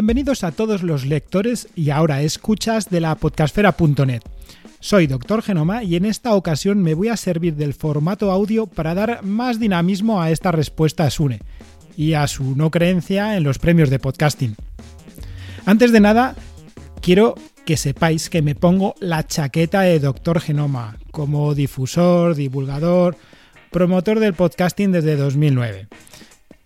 Bienvenidos a todos los lectores y ahora escuchas de la podcastfera.net. Soy Doctor Genoma y en esta ocasión me voy a servir del formato audio para dar más dinamismo a esta respuesta a Sune y a su no creencia en los premios de podcasting. Antes de nada, quiero que sepáis que me pongo la chaqueta de Doctor Genoma como difusor, divulgador, promotor del podcasting desde 2009.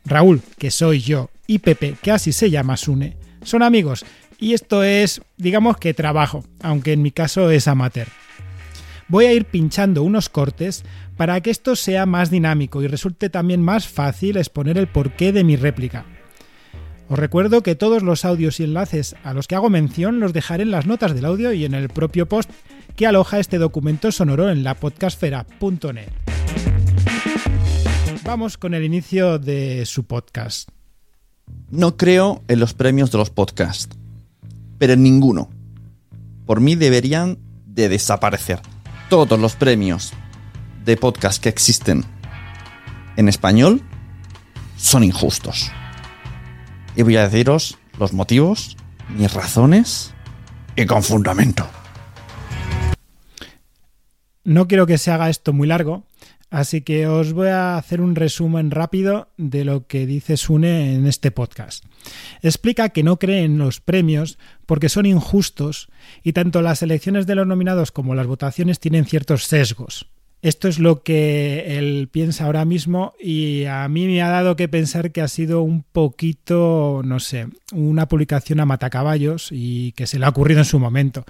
Raúl, que soy yo, y Pepe, que así se llama Sune, son amigos y esto es, digamos que trabajo, aunque en mi caso es amateur. Voy a ir pinchando unos cortes para que esto sea más dinámico y resulte también más fácil exponer el porqué de mi réplica. Os recuerdo que todos los audios y enlaces a los que hago mención los dejaré en las notas del audio y en el propio post que aloja este documento sonoro en la podcastfera.net. Vamos con el inicio de su podcast. No creo en los premios de los podcasts, pero en ninguno. Por mí deberían de desaparecer. Todos los premios de podcast que existen en español son injustos. Y voy a deciros los motivos, mis razones y con fundamento. No quiero que se haga esto muy largo, Así que os voy a hacer un resumen rápido de lo que dice Sune en este podcast. Explica que no cree en los premios porque son injustos y tanto las elecciones de los nominados como las votaciones tienen ciertos sesgos. Esto es lo que él piensa ahora mismo y a mí me ha dado que pensar que ha sido un poquito, no sé, una publicación a matacaballos y que se le ha ocurrido en su momento.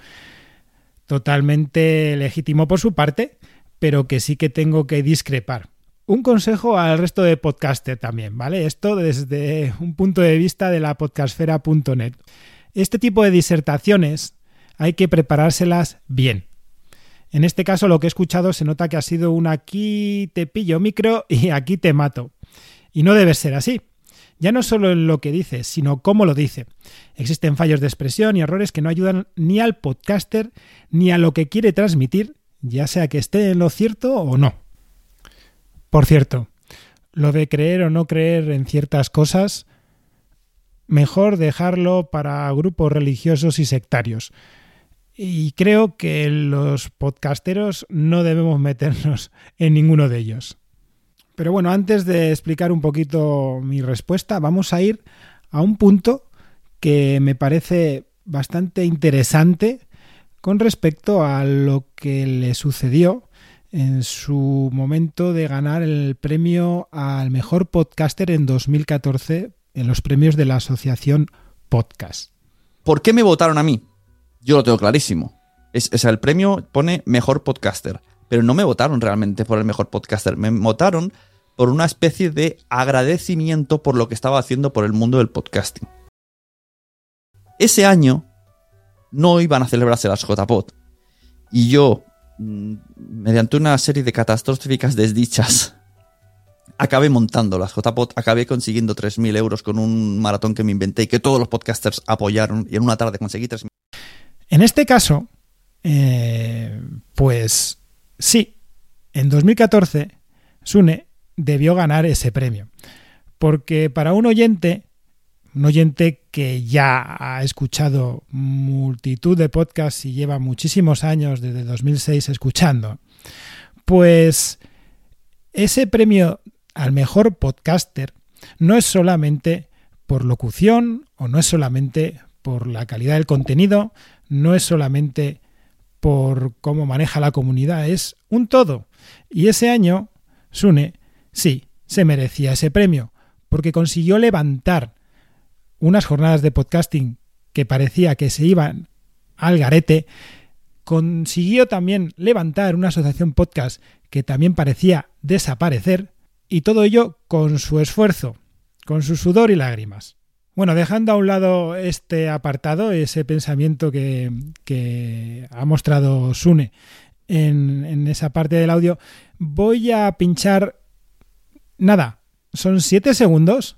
Totalmente legítimo por su parte, pero que sí que tengo que discrepar. Un consejo al resto de podcaster también, ¿vale? Esto desde un punto de vista de la podcastfera.net. Este tipo de disertaciones hay que preparárselas bien. En este caso lo que he escuchado se nota que ha sido un aquí te pillo micro y aquí te mato. Y no debe ser así. Ya no solo en lo que dice, sino cómo lo dice. Existen fallos de expresión y errores que no ayudan ni al podcaster ni a lo que quiere transmitir ya sea que esté en lo cierto o no. Por cierto, lo de creer o no creer en ciertas cosas, mejor dejarlo para grupos religiosos y sectarios. Y creo que los podcasteros no debemos meternos en ninguno de ellos. Pero bueno, antes de explicar un poquito mi respuesta, vamos a ir a un punto que me parece bastante interesante con respecto a lo que le sucedió en su momento de ganar el premio al mejor podcaster en 2014 en los premios de la Asociación Podcast. ¿Por qué me votaron a mí? Yo lo tengo clarísimo. Es, el premio pone mejor podcaster, pero no me votaron realmente por el mejor podcaster, me votaron por una especie de agradecimiento por lo que estaba haciendo por el mundo del podcasting. Ese año no iban a celebrarse las JPOT. Y yo, mm, mediante una serie de catastróficas desdichas, acabé montando las JPOT, acabé consiguiendo 3.000 euros con un maratón que me inventé y que todos los podcasters apoyaron y en una tarde conseguí 3.000. En este caso, eh, pues sí, en 2014 Sune debió ganar ese premio. Porque para un oyente un oyente que ya ha escuchado multitud de podcasts y lleva muchísimos años, desde 2006, escuchando, pues ese premio al mejor podcaster no es solamente por locución o no es solamente por la calidad del contenido, no es solamente por cómo maneja la comunidad, es un todo. Y ese año, Sune, sí, se merecía ese premio, porque consiguió levantar unas jornadas de podcasting que parecía que se iban al garete, consiguió también levantar una asociación podcast que también parecía desaparecer, y todo ello con su esfuerzo, con su sudor y lágrimas. Bueno, dejando a un lado este apartado, ese pensamiento que, ha mostrado Sune en, esa parte del audio, voy a pinchar nada, son siete segundos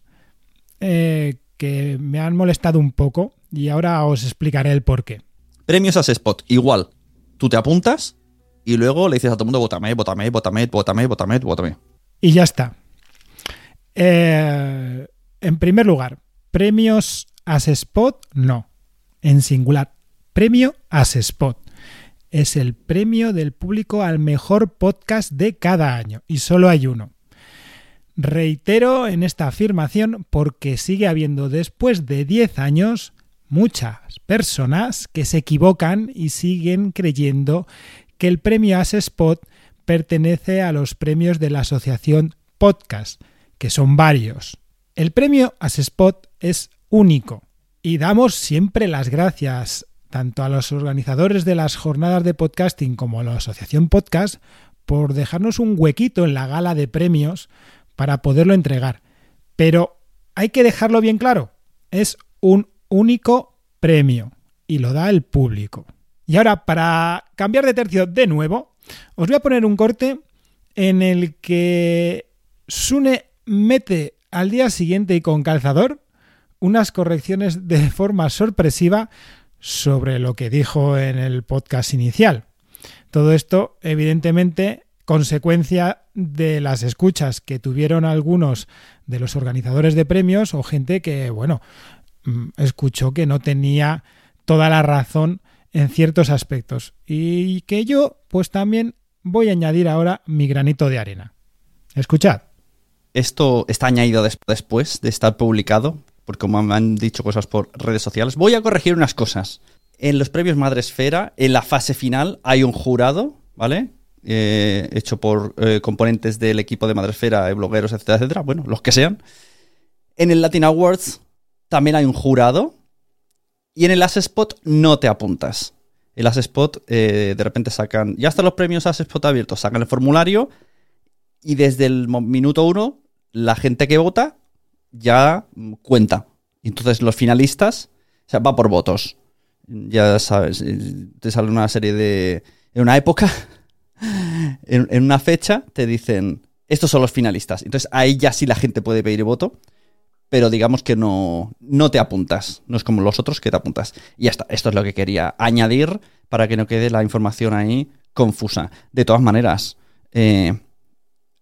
eh, que me han molestado un poco y ahora os explicaré el por qué. Premios a Spot, igual. Tú te apuntas y luego le dices a todo el mundo, votame, votame, votame, votame, votame, votame. Y ya está. Eh, en primer lugar, premios Asespot no, en singular. Premio Asespot. Es el premio del público al mejor podcast de cada año y solo hay uno. Reitero en esta afirmación porque sigue habiendo después de 10 años muchas personas que se equivocan y siguen creyendo que el premio Asespot pertenece a los premios de la asociación Podcast, que son varios. El premio Asespot es único y damos siempre las gracias tanto a los organizadores de las jornadas de podcasting como a la asociación Podcast por dejarnos un huequito en la gala de premios para poderlo entregar. Pero hay que dejarlo bien claro, es un único premio y lo da el público. Y ahora, para cambiar de tercio de nuevo, os voy a poner un corte en el que Sune mete al día siguiente y con calzador unas correcciones de forma sorpresiva sobre lo que dijo en el podcast inicial. Todo esto, evidentemente, consecuencia de las escuchas que tuvieron algunos de los organizadores de premios o gente que, bueno, mm, escuchó que no tenía toda la razón en ciertos aspectos y que yo pues también voy a añadir ahora mi granito de arena. Escuchad. Esto está añadido después de estar publicado, porque como me han dicho cosas por redes sociales. Voy a corregir unas cosas. En los premios Madresfera, en la fase final, hay un jurado, ¿vale? Eh, hecho por eh, componentes del equipo de Madresfera, eh, blogueros, etcétera, etcétera, bueno, los que sean. En el Latin Awards también hay un jurado, y en el Spot no te apuntas. El Spot eh, de repente sacan, ya están los premios Spot abiertos, sacan el formulario y desde el minuto uno la gente que vota ya cuenta. Entonces los finalistas, o sea, va por votos. Ya sabes, te sale una serie de... En una época, en, una fecha, te dicen, estos son los finalistas. Entonces ahí ya sí la gente puede pedir voto pero digamos que no, no te apuntas. No es como los otros que te apuntas. Y ya está. Esto es lo que quería añadir para que no quede la información ahí confusa. De todas maneras, eh,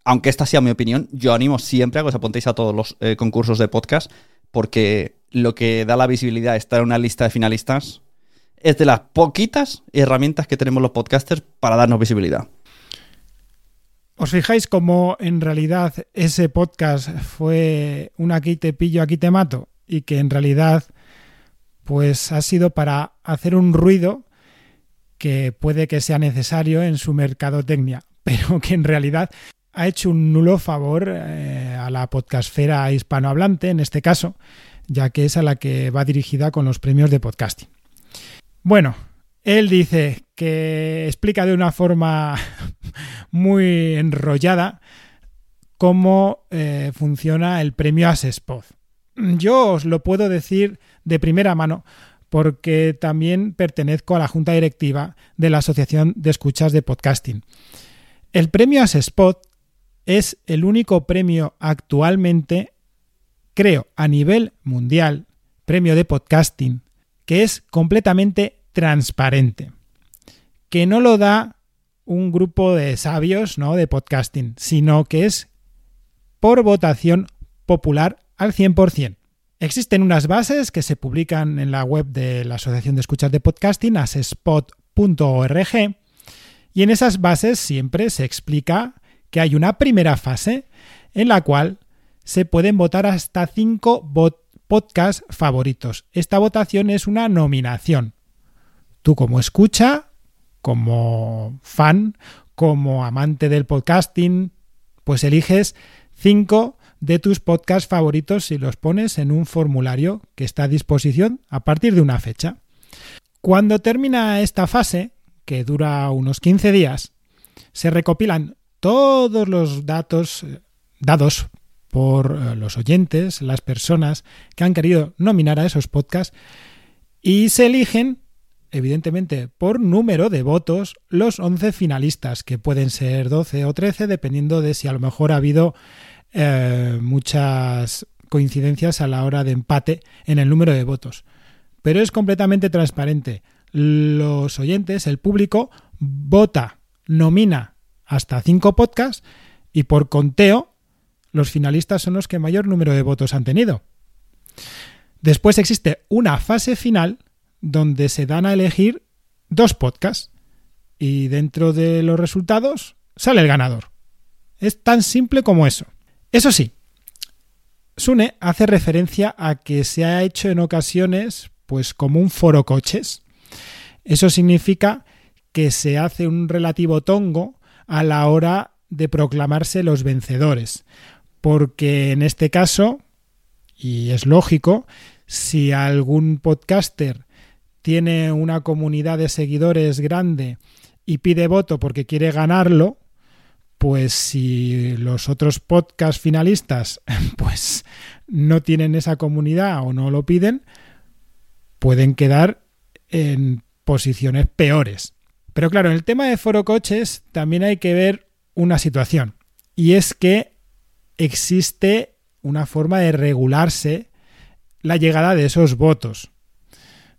aunque esta sea mi opinión, yo animo siempre a que os apuntéis a todos los eh, concursos de podcast, porque lo que da la visibilidad a estar en una lista de finalistas es de las poquitas herramientas que tenemos los podcasters para darnos visibilidad. ¿Os fijáis cómo en realidad ese podcast fue un aquí te pillo, aquí te mato? Y que en realidad pues ha sido para hacer un ruido que puede que sea necesario en su mercadotecnia, pero que en realidad ha hecho un nulo favor eh, a la podcastfera hispanohablante, en este caso, ya que es a la que va dirigida con los premios de podcasting. Bueno, él dice que explica de una forma muy enrollada cómo eh, funciona el premio Asespod. Yo os lo puedo decir de primera mano porque también pertenezco a la junta directiva de la Asociación de Escuchas de Podcasting. El premio Asespod es el único premio actualmente, creo, a nivel mundial, premio de podcasting, que es completamente transparente, que no lo da un grupo de sabios, ¿no? de podcasting, sino que es por votación popular al 100%. Existen unas bases que se publican en la web de la Asociación de Escuchas de Podcasting, asespot.org, y en esas bases siempre se explica que hay una primera fase en la cual se pueden votar hasta cinco podcasts favoritos. Esta votación es una nominación. Tú como escucha, como fan, como amante del podcasting, pues eliges cinco de tus podcasts favoritos y los pones en un formulario que está a disposición a partir de una fecha. Cuando termina esta fase, que dura unos 15 días, se recopilan todos los datos eh, dados por eh, los oyentes, las personas que han querido nominar a esos podcasts, y se eligen evidentemente por número de votos, los 11 finalistas, que pueden ser 12 o 13, dependiendo de si a lo mejor ha habido eh, muchas coincidencias a la hora de empate en el número de votos. Pero es completamente transparente. Los oyentes, el público, vota, nomina hasta 5 podcasts y por conteo, los finalistas son los que mayor número de votos han tenido. Después existe una fase final donde se dan a elegir dos podcasts y dentro de los resultados sale el ganador. Es tan simple como eso. Eso sí, Sune hace referencia a que se ha hecho en ocasiones pues como un foro coches. Eso significa que se hace un relativo tongo a la hora de proclamarse los vencedores, porque en este caso, y es lógico, si algún podcaster tiene una comunidad de seguidores grande y pide voto porque quiere ganarlo, pues si los otros podcast finalistas pues no tienen esa comunidad o no lo piden, pueden quedar en posiciones peores. Pero claro, en el tema de foro coches también hay que ver una situación. Y es que existe una forma de regularse la llegada de esos votos.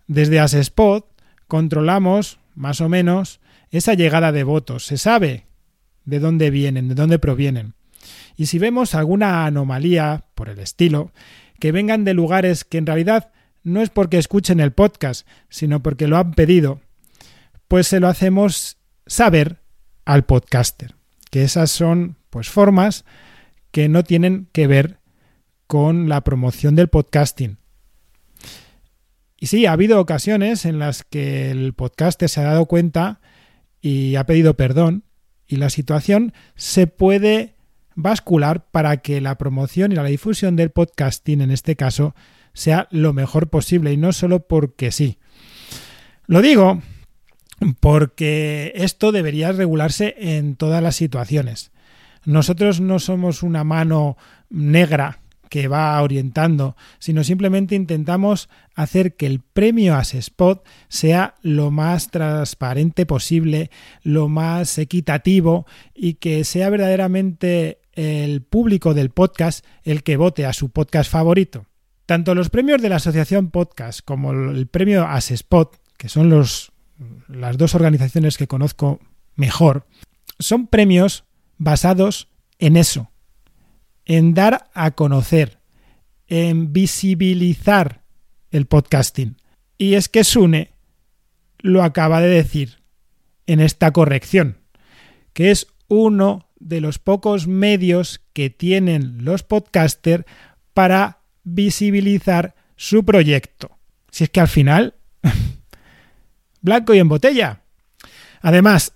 Desde Asespot controlamos, más o menos, esa llegada de votos. Se sabe de dónde vienen, de dónde provienen. Y si vemos alguna anomalía por el estilo, que vengan de lugares que en realidad no es porque escuchen el podcast, sino porque lo han pedido, pues se lo hacemos saber al podcaster. Que esas son pues formas que no tienen que ver con la promoción del podcasting. Y sí, ha habido ocasiones en las que el podcaster se ha dado cuenta y ha pedido perdón y la situación se puede bascular para que la promoción y la difusión del podcasting en este caso sea lo mejor posible y no solo porque sí. Lo digo porque esto debería regularse en todas las situaciones. Nosotros no somos una mano negra que va orientando, sino simplemente intentamos hacer que el premio Spot sea lo más transparente posible, lo más equitativo y que sea verdaderamente el público del podcast el que vote a su podcast favorito. Tanto los premios de la Asociación Podcast como el premio Spot, que son las dos organizaciones que conozco mejor, son premios basados en eso, en dar a conocer, en visibilizar el podcasting. Y es que Sune lo acaba de decir en esta corrección, que es uno de los pocos medios que tienen los podcasters para visibilizar su proyecto. Si es que al final, blanco y en botella. Además,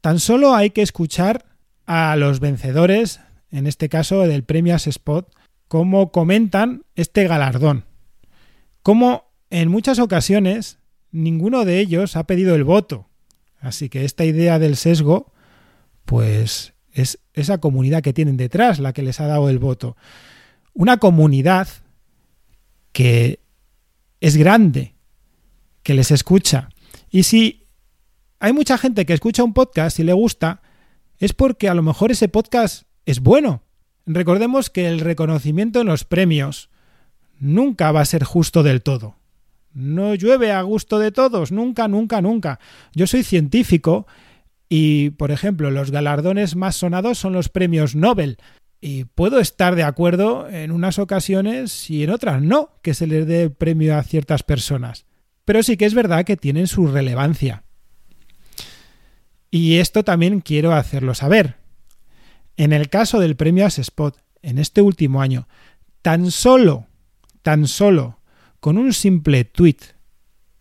tan solo hay que escuchar a los vencedores en este caso del premio Spot, cómo comentan este galardón. Como en muchas ocasiones ninguno de ellos ha pedido el voto. Así que esta idea del sesgo, pues es esa comunidad que tienen detrás la que les ha dado el voto. Una comunidad que es grande, que les escucha. Y si hay mucha gente que escucha un podcast y le gusta, es porque a lo mejor ese podcast es bueno. Recordemos que el reconocimiento en los premios nunca va a ser justo del todo. No llueve a gusto de todos, nunca, nunca, nunca. Yo soy científico y, por ejemplo, los galardones más sonados son los premios Nobel. Y puedo estar de acuerdo en unas ocasiones y en otras no, que se les dé premio a ciertas personas. Pero sí que es verdad que tienen su relevancia. Y esto también quiero hacerlo saber. En el caso del premio Spot, en este último año, tan solo, tan solo, con un simple tweet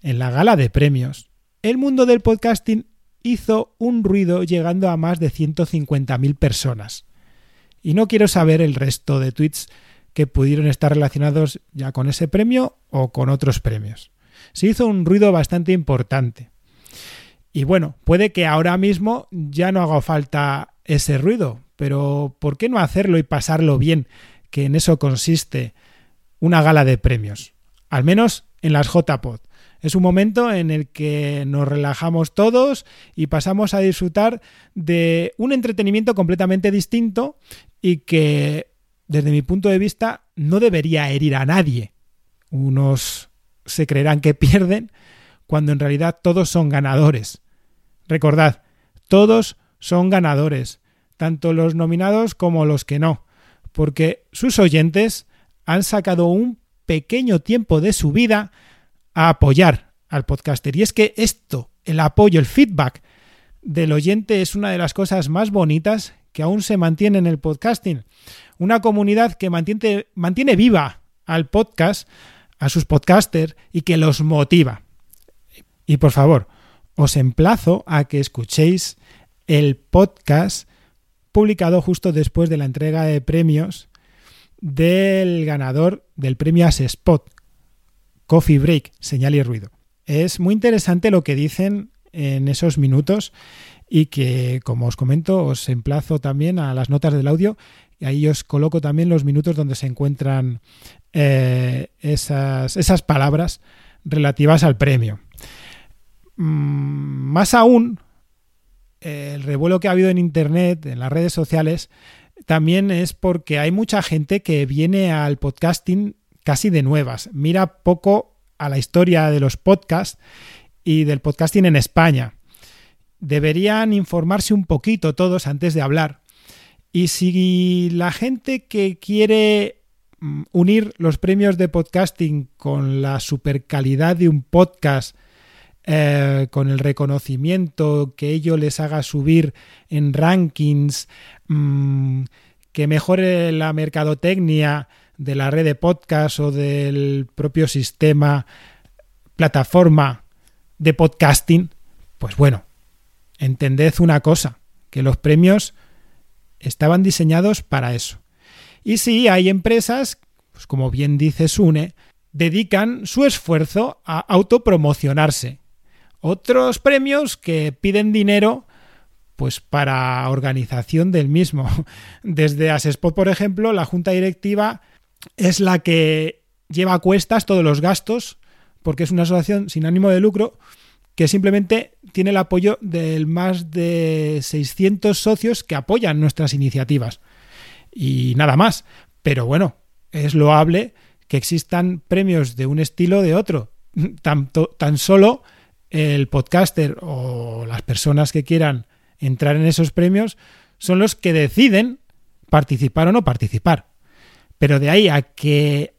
en la gala de premios, el mundo del podcasting hizo un ruido llegando a más de 150.000 personas. Y no quiero saber el resto de tweets que pudieron estar relacionados ya con ese premio o con otros premios. Se hizo un ruido bastante importante. Y bueno, puede que ahora mismo ya no haga falta ese ruido, pero ¿por qué no hacerlo y pasarlo bien? Que en eso consiste una gala de premios, al menos en las JPod. Es un momento en el que nos relajamos todos y pasamos a disfrutar de un entretenimiento completamente distinto y que, desde mi punto de vista, no debería herir a nadie. Unos se creerán que pierden cuando en realidad todos son ganadores. Recordad, todos son ganadores tanto los nominados como los que no, porque sus oyentes han sacado un pequeño tiempo de su vida a apoyar al podcaster. Y es que esto, el apoyo, el feedback del oyente es una de las cosas más bonitas que aún se mantiene en el podcasting. Una comunidad que mantiene, viva al podcast, a sus podcasters y que los motiva. Y por favor, os emplazo a que escuchéis el podcast publicado justo después de la entrega de premios del ganador del premio As Spot, Coffee Break, señal y ruido. Es muy interesante lo que dicen en esos minutos y que, como os comento, os emplazo también a las notas del audio y ahí os coloco también los minutos donde se encuentran eh, esas, esas palabras relativas al premio. Mm, más aún, el revuelo que ha habido en Internet, en las redes sociales, también es porque hay mucha gente que viene al podcasting casi de nuevas, mira poco a la historia de los podcasts y del podcasting en España. Deberían informarse un poquito todos antes de hablar. Y si la gente que quiere mm, unir los premios de podcasting con la super calidad de un podcast, eh, con el reconocimiento que ello les haga subir en rankings, mm, que mejore la mercadotecnia de la red de podcast o del propio sistema, plataforma de podcasting, pues bueno, entended una cosa, que los premios estaban diseñados para eso. Y sí, hay empresas, pues como bien dice Sune, dedican su esfuerzo a autopromocionarse. Otros premios que piden dinero pues para organización del mismo. Desde Asespot, por ejemplo, la junta directiva es la que lleva a cuestas todos los gastos, porque es una asociación sin ánimo de lucro que simplemente tiene el apoyo de más de 600 socios que apoyan nuestras iniciativas. Y nada más. Pero bueno, es loable que existan premios de un estilo o de otro. Tanto, tan solo el podcaster o las personas que quieran entrar en esos premios son los que deciden participar o no participar. Pero de ahí a que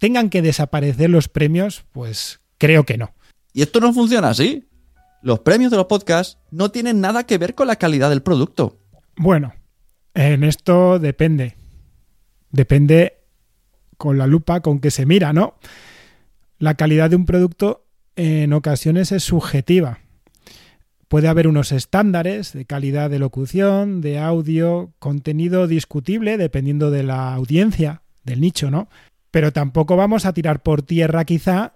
tengan que desaparecer los premios, pues creo que no. Y esto no funciona así. Los premios de los podcasts no tienen nada que ver con la calidad del producto. Bueno, en esto depende. Depende con la lupa con que se mira, ¿no? La calidad de un producto en ocasiones es subjetiva. Puede haber unos estándares de calidad de locución, de audio, contenido discutible dependiendo de la audiencia, del nicho, ¿no? Pero tampoco vamos a tirar por tierra quizá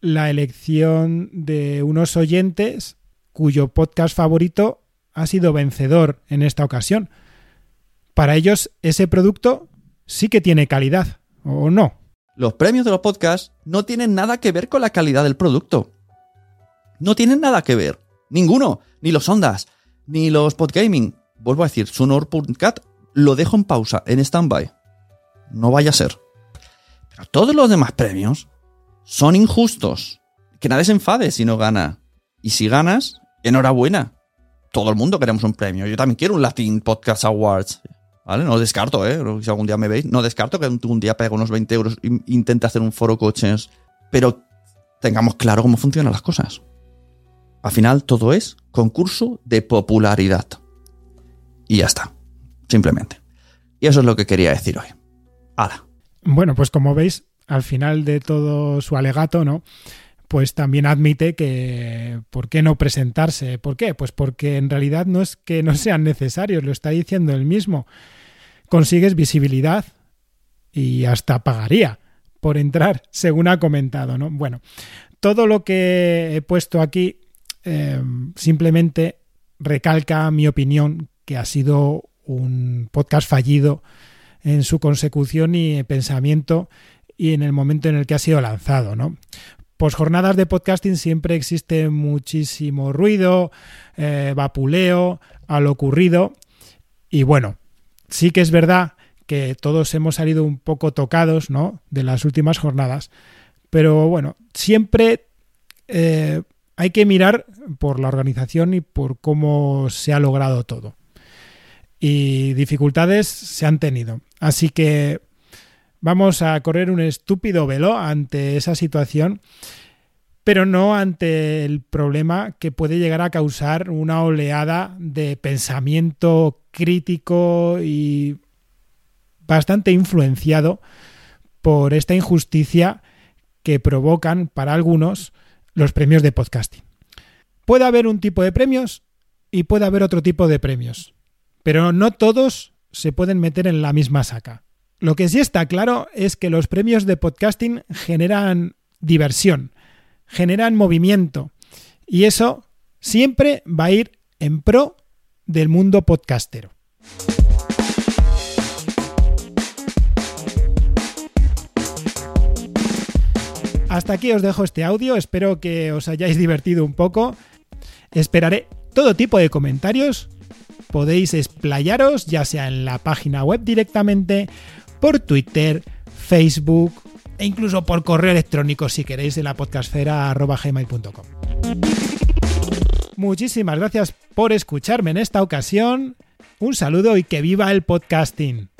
la elección de unos oyentes cuyo podcast favorito ha sido vencedor en esta ocasión. Para ellos ese producto sí que tiene calidad, ¿o no? Los premios de los podcasts no tienen nada que ver con la calidad del producto. No tienen nada que ver. Ninguno. Ni los Ondas, ni los Podgaming. Vuelvo a decir, Sonor.cat lo dejo en pausa, en stand-by. No vaya a ser. Pero todos los demás premios son injustos. Que nadie se enfade si no gana. Y si ganas, enhorabuena. Todo el mundo queremos un premio. Yo también quiero un Latin Podcast Awards. ¿Vale? No descarto, ¿eh? Si algún día me veis, no descarto que un día pegue unos 20 euros e intente hacer un foro coches. Pero tengamos claro cómo funcionan las cosas. Al final todo es concurso de popularidad. Y ya está. Simplemente. Y eso es lo que quería decir hoy. ¡Hala! Bueno, pues como veis, al final de todo su alegato, ¿no? Pues también admite que ¿por qué no presentarse? ¿Por qué? Pues porque en realidad no es que no sean necesarios, lo está diciendo él mismo. Consigues visibilidad y hasta pagaría por entrar, según ha comentado, ¿no? Bueno, todo lo que he puesto aquí Em, simplemente recalca mi opinión que ha sido un podcast fallido en su consecución y pensamiento y en el momento en el que ha sido lanzado, ¿no? Pues jornadas de podcasting siempre existe muchísimo ruido, eh, vapuleo a lo ocurrido y bueno, sí que es verdad que todos hemos salido un poco tocados, ¿no? De las últimas jornadas, pero bueno, siempre eh, hay que mirar por la organización y por cómo se ha logrado todo. Y dificultades se han tenido. Así que Vamos a correr un estúpido velo ante esa situación, pero no ante el problema que puede llegar a causar una oleada de pensamiento crítico y bastante influenciado por esta injusticia que provocan para algunos los premios de podcasting. Puede haber un tipo de premios y puede haber otro tipo de premios, pero no todos se pueden meter en la misma saca. Lo que sí está claro es que los premios de podcasting generan diversión, generan movimiento y eso siempre va a ir en pro del mundo podcastero. Hasta aquí os dejo este audio, espero que os hayáis divertido un poco. Esperaré todo tipo de comentarios. Podéis explayaros ya sea en la página web directamente por Twitter, Facebook e incluso por correo electrónico si queréis en la podcastfera.gmail.com. Muchísimas gracias por escucharme en esta ocasión. Un saludo y que viva el podcasting.